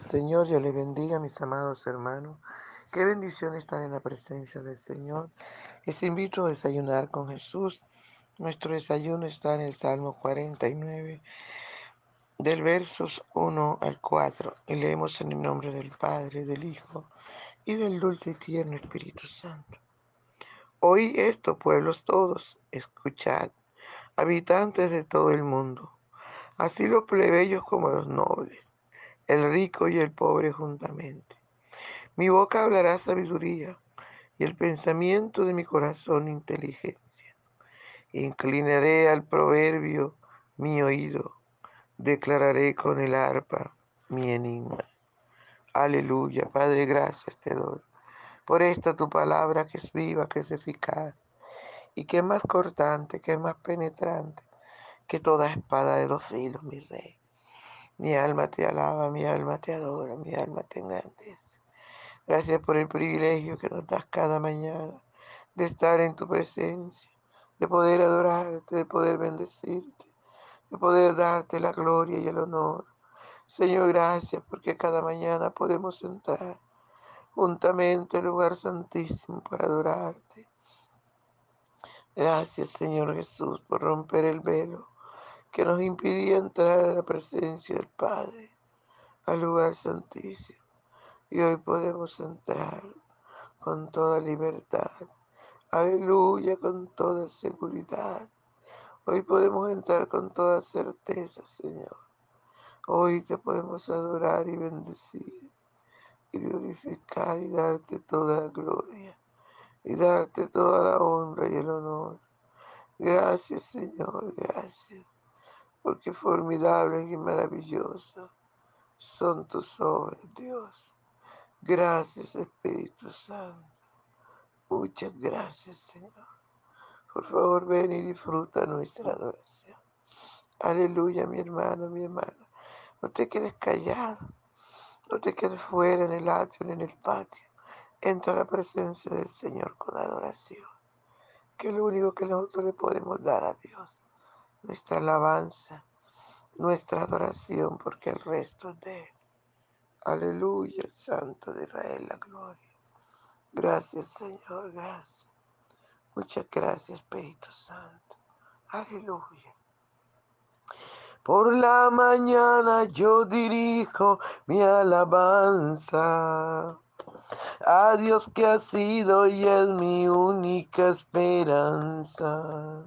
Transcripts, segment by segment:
Señor, Dios le bendiga, mis amados hermanos. Qué bendición estar en la presencia del Señor. Les invito a desayunar con Jesús. Nuestro desayuno está en el Salmo 49, del versos 1 al 4. Y leemos en el nombre del Padre, del Hijo y del dulce y tierno Espíritu Santo. Oí esto, pueblos todos, escuchad, habitantes de todo el mundo, así los plebeyos como los nobles el rico y el pobre juntamente. Mi boca hablará sabiduría y el pensamiento de mi corazón inteligencia. Inclinaré al proverbio mi oído, declararé con el arpa mi enigma. Aleluya, Padre, gracias te doy por esta tu palabra que es viva, que es eficaz y que es más cortante, que es más penetrante que toda espada de dos filos, mi rey. Mi alma te alaba, mi alma te adora, mi alma te engrandece. Gracias por el privilegio que nos das cada mañana de estar en tu presencia, de poder adorarte, de poder bendecirte, de poder darte la gloria y el honor. Señor, gracias porque cada mañana podemos entrar juntamente al lugar santísimo para adorarte. Gracias, Señor Jesús, por romper el velo que nos impidía entrar a la presencia del Padre, al lugar santísimo. Y hoy podemos entrar con toda libertad. Aleluya, con toda seguridad. Hoy podemos entrar con toda certeza, Señor. Hoy te podemos adorar y bendecir y glorificar y darte toda la gloria y darte toda la honra y el honor. Gracias, Señor, gracias porque formidables y maravillosas son tus obras, Dios. Gracias, Espíritu Santo. Muchas gracias, Señor. Por favor, ven y disfruta nuestra adoración. Aleluya, mi hermano, mi hermana. No te quedes callado. No te quedes fuera en el atrio ni en el patio. Entra a la presencia del Señor con adoración. Que es lo único que nosotros le podemos dar a Dios nuestra alabanza, nuestra adoración, porque el resto es de Aleluya, el Santo de Israel, la gloria. Gracias, Señor, gracias. Muchas gracias, Espíritu Santo. Aleluya. Por la mañana yo dirijo mi alabanza a Dios que ha sido y es mi única esperanza.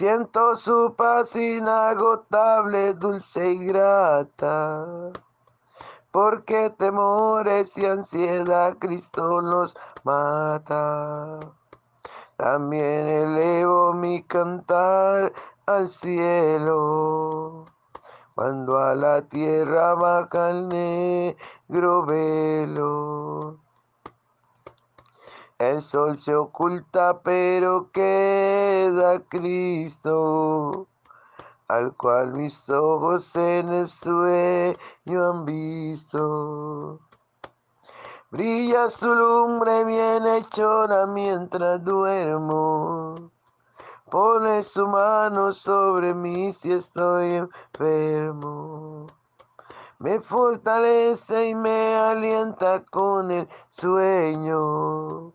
Siento su paz inagotable, dulce y grata. Porque temores y ansiedad Cristo nos mata. También elevo mi cantar al cielo. Cuando a la tierra baja el negro velo. El sol se oculta, pero queda Cristo, al cual mis ojos en el sueño han visto. Brilla su lumbre bien hechora mientras duermo. Pone su mano sobre mí si estoy enfermo. Me fortalece y me alienta con el sueño.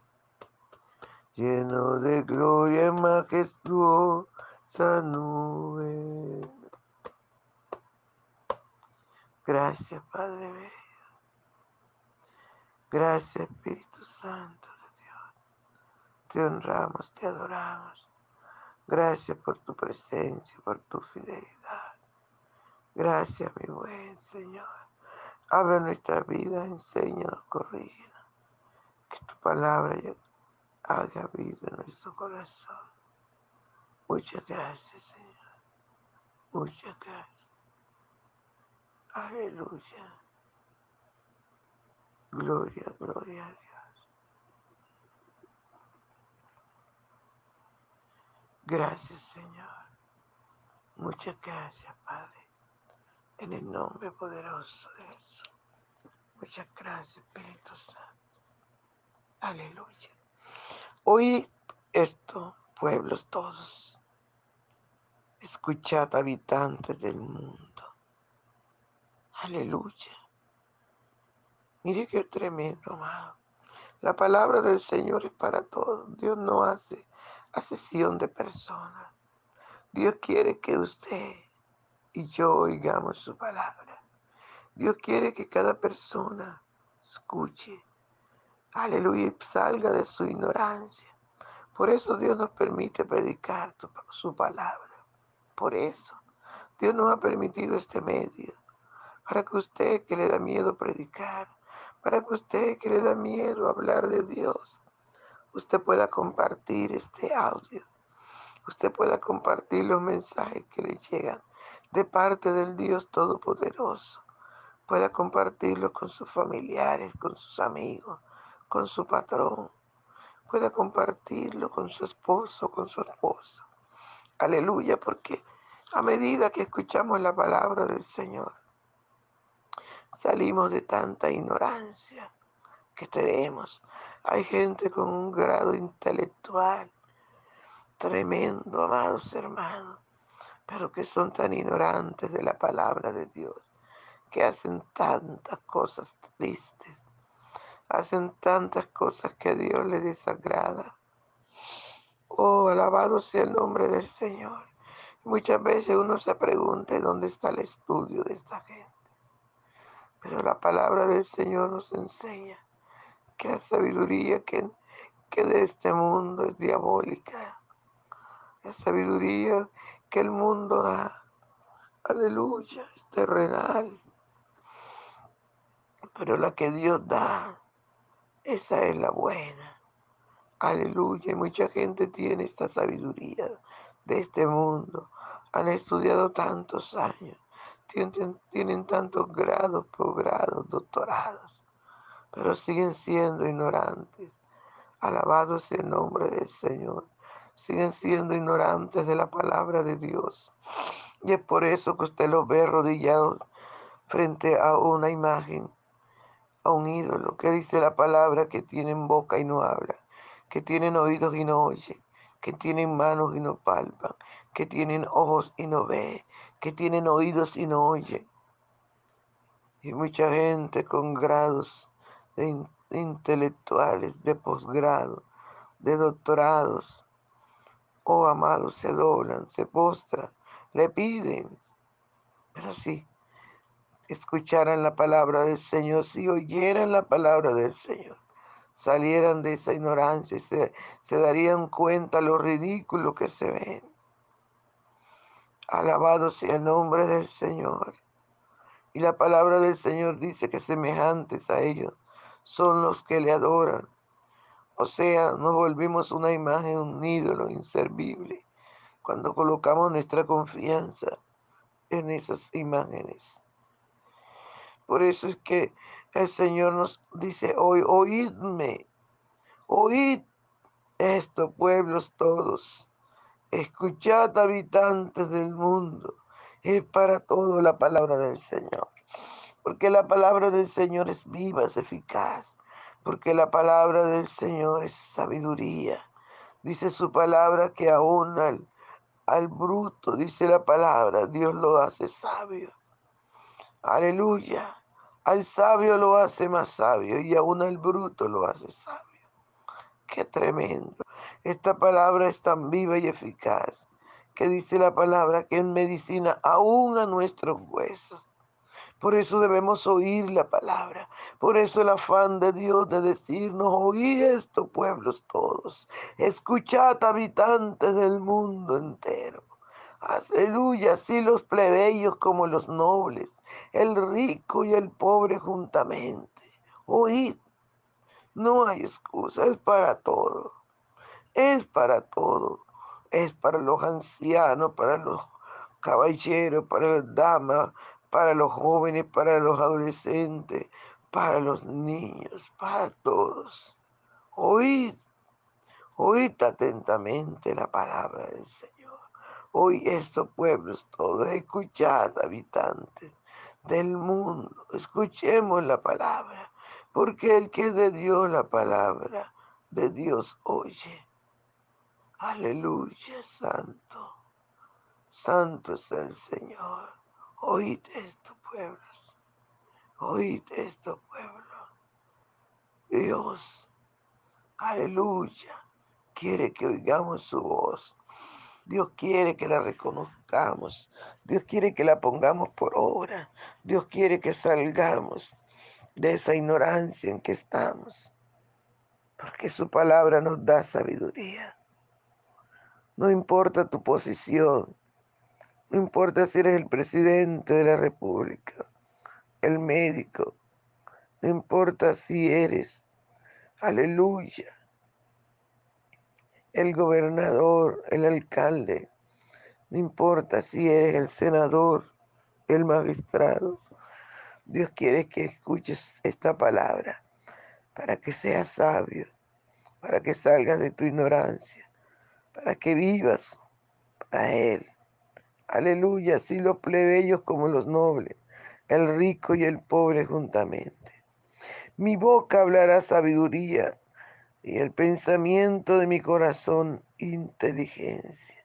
lleno de gloria y majestuosa nube. Gracias, Padre mío. Gracias, Espíritu Santo de Dios. Te honramos, te adoramos. Gracias por tu presencia, por tu fidelidad. Gracias, mi buen Señor. Habla nuestra vida, enséñanos, corrígenos. Que tu palabra haga vida en nuestro corazón. Muchas gracias, Señor. Muchas gracias. Aleluya. Gloria, gloria a Dios. Gracias, Señor. Muchas gracias, Padre. En el nombre poderoso de Jesús. Muchas gracias, Espíritu Santo. Aleluya. Hoy esto, pueblos todos. Escuchad, habitantes del mundo. Aleluya. Mire qué tremendo, amado. La palabra del Señor es para todos. Dios no hace sesión de personas. Dios quiere que usted y yo oigamos su palabra. Dios quiere que cada persona escuche. Aleluya, y salga de su ignorancia. Por eso Dios nos permite predicar su palabra. Por eso Dios nos ha permitido este medio. Para que usted que le da miedo predicar, para que usted que le da miedo hablar de Dios, usted pueda compartir este audio, usted pueda compartir los mensajes que le llegan de parte del Dios Todopoderoso, pueda compartirlo con sus familiares, con sus amigos, con su patrón, pueda compartirlo con su esposo, con su esposa. Aleluya, porque a medida que escuchamos la palabra del Señor, salimos de tanta ignorancia que tenemos hay gente con un grado intelectual tremendo, amados hermanos, pero que son tan ignorantes de la palabra de Dios, que hacen tantas cosas tristes, hacen tantas cosas que a Dios le desagrada. Oh, alabado sea el nombre del Señor. Muchas veces uno se pregunta dónde está el estudio de esta gente. Pero la palabra del Señor nos enseña que la sabiduría que, que de este mundo es diabólica. La sabiduría que el mundo da, aleluya, es terrenal. Pero la que Dios da, esa es la buena. Aleluya. Mucha gente tiene esta sabiduría de este mundo. Han estudiado tantos años. Tienen, tienen tantos grados, posgrados, doctorados pero siguen siendo ignorantes. Alabado sea el nombre del Señor. Siguen siendo ignorantes de la palabra de Dios. Y es por eso que usted los ve arrodillados frente a una imagen, a un ídolo, que dice la palabra que tienen boca y no habla, que tienen oídos y no oyen, que tienen manos y no palpan, que tienen ojos y no ve, que tienen oídos y no oyen. Y mucha gente con grados de, intelectuales, de posgrado, de doctorados. Oh, amados, se doblan, se postran, le piden. Pero sí, escucharan la palabra del Señor, si oyeran la palabra del Señor, salieran de esa ignorancia y se, se darían cuenta lo ridículo que se ven. Alabado sea el nombre del Señor. Y la palabra del Señor dice que semejantes a ellos son los que le adoran. O sea, nos volvimos una imagen, un ídolo inservible, cuando colocamos nuestra confianza en esas imágenes. Por eso es que el Señor nos dice hoy, oídme, oíd esto, pueblos todos, escuchad habitantes del mundo, es para todo la palabra del Señor. Porque la palabra del Señor es viva, es eficaz. Porque la palabra del Señor es sabiduría. Dice su palabra que aún al, al bruto, dice la palabra, Dios lo hace sabio. Aleluya. Al sabio lo hace más sabio y aún al bruto lo hace sabio. Qué tremendo. Esta palabra es tan viva y eficaz que dice la palabra que en medicina aún a nuestros huesos. Por eso debemos oír la palabra. Por eso el afán de Dios de decirnos, oí esto, pueblos todos. Escuchad, habitantes del mundo entero. Aleluya, así los plebeyos como los nobles, el rico y el pobre juntamente. Oíd, no hay excusa, es para todo. Es para todo. Es para los ancianos, para los caballeros, para las damas, para los jóvenes, para los adolescentes, para los niños, para todos. Oíd, oíd atentamente la palabra del Señor. Hoy estos pueblos todos, escuchad habitantes del mundo, escuchemos la palabra, porque el que de Dios la palabra de Dios oye. Aleluya, santo. Santo es el Señor. Oíd esto, pueblos. Oíd esto, pueblos. Dios, aleluya, quiere que oigamos su voz. Dios quiere que la reconozcamos. Dios quiere que la pongamos por obra. Dios quiere que salgamos de esa ignorancia en que estamos. Porque su palabra nos da sabiduría. No importa tu posición, no importa si eres el presidente de la República, el médico, no importa si eres, aleluya, el gobernador, el alcalde, no importa si eres el senador, el magistrado. Dios quiere que escuches esta palabra para que seas sabio, para que salgas de tu ignorancia para que vivas a Él. Aleluya, así los plebeyos como los nobles, el rico y el pobre juntamente. Mi boca hablará sabiduría y el pensamiento de mi corazón inteligencia.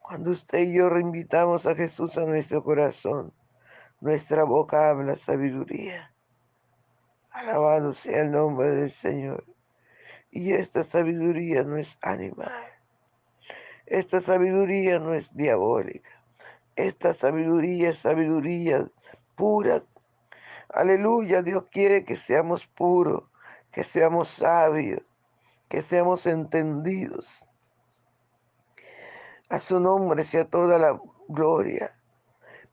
Cuando usted y yo reinvitamos a Jesús a nuestro corazón, nuestra boca habla sabiduría. Alabado sea el nombre del Señor. Y esta sabiduría no es animal. Esta sabiduría no es diabólica. Esta sabiduría es sabiduría pura. Aleluya, Dios quiere que seamos puros, que seamos sabios, que seamos entendidos. A su nombre sea toda la gloria.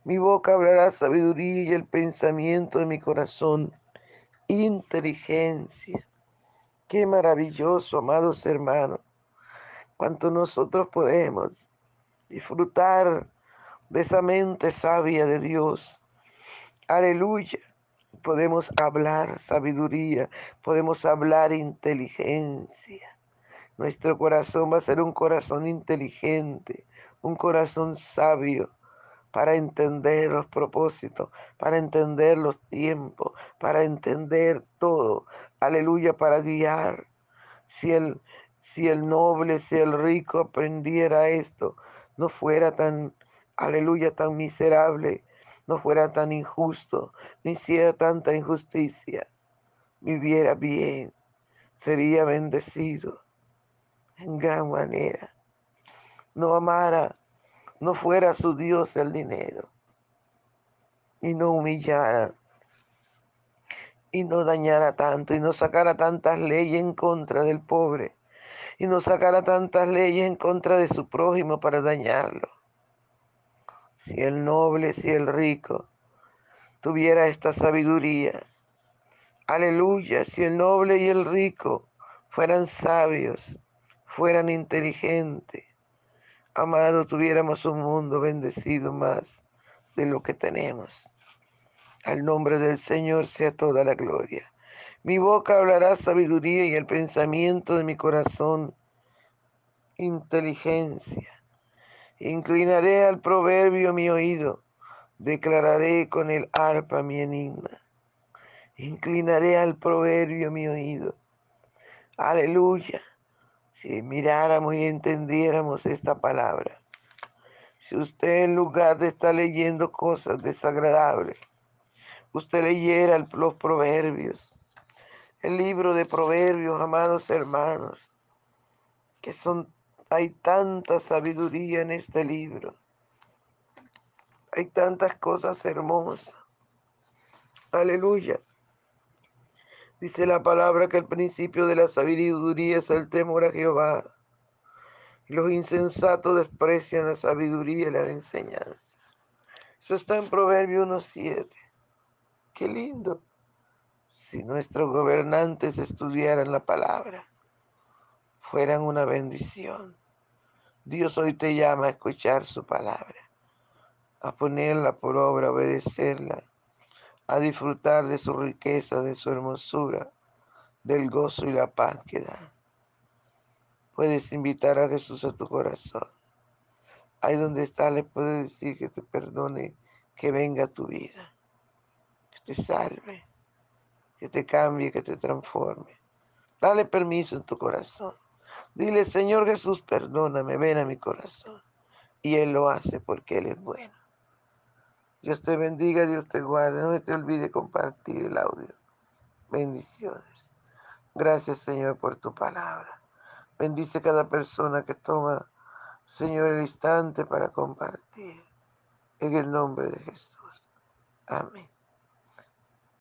Mi boca hablará sabiduría y el pensamiento de mi corazón, inteligencia. Qué maravilloso, amados hermanos cuanto nosotros podemos disfrutar de esa mente sabia de Dios. Aleluya. Podemos hablar sabiduría, podemos hablar inteligencia. Nuestro corazón va a ser un corazón inteligente, un corazón sabio para entender los propósitos, para entender los tiempos, para entender todo. Aleluya, para guiar. Si el, si el noble, si el rico aprendiera esto, no fuera tan, aleluya, tan miserable, no fuera tan injusto, no hiciera tanta injusticia, viviera bien, sería bendecido en gran manera. No amara, no fuera su Dios el dinero. y no humillara y no dañara tanto y no sacara tantas leyes en contra del pobre y no sacara tantas leyes en contra de su prójimo para dañarlo. Si el noble, si el rico tuviera esta sabiduría, aleluya, si el noble y el rico fueran sabios, fueran inteligentes, amado, tuviéramos un mundo bendecido más de lo que tenemos. Al nombre del Señor sea toda la gloria. Mi boca hablará sabiduría y el pensamiento de mi corazón inteligencia. Inclinaré al proverbio mi oído, declararé con el arpa mi enigma. Inclinaré al proverbio mi oído. Aleluya. Si miráramos y entendiéramos esta palabra. Si usted en lugar de estar leyendo cosas desagradables, usted leyera los proverbios, el libro de proverbios, amados hermanos, que son, hay tanta sabiduría en este libro, hay tantas cosas hermosas. Aleluya. Dice la palabra que el principio de la sabiduría es el temor a Jehová. Los insensatos desprecian la sabiduría y la enseñanza. Eso está en Proverbio 1.7. Qué lindo. Si nuestros gobernantes estudiaran la palabra, fueran una bendición. Dios hoy te llama a escuchar su palabra, a ponerla por obra, a obedecerla, a disfrutar de su riqueza, de su hermosura, del gozo y la paz que da. Puedes invitar a Jesús a tu corazón. Ahí donde está le puedes decir que te perdone, que venga tu vida te salve, que te cambie, que te transforme. Dale permiso en tu corazón. Dile, Señor Jesús, perdóname, ven a mi corazón. Y Él lo hace porque Él es bueno. Dios te bendiga, Dios te guarde. No te olvide compartir el audio. Bendiciones. Gracias, Señor, por tu palabra. Bendice cada persona que toma, Señor, el instante para compartir. En el nombre de Jesús. Amén.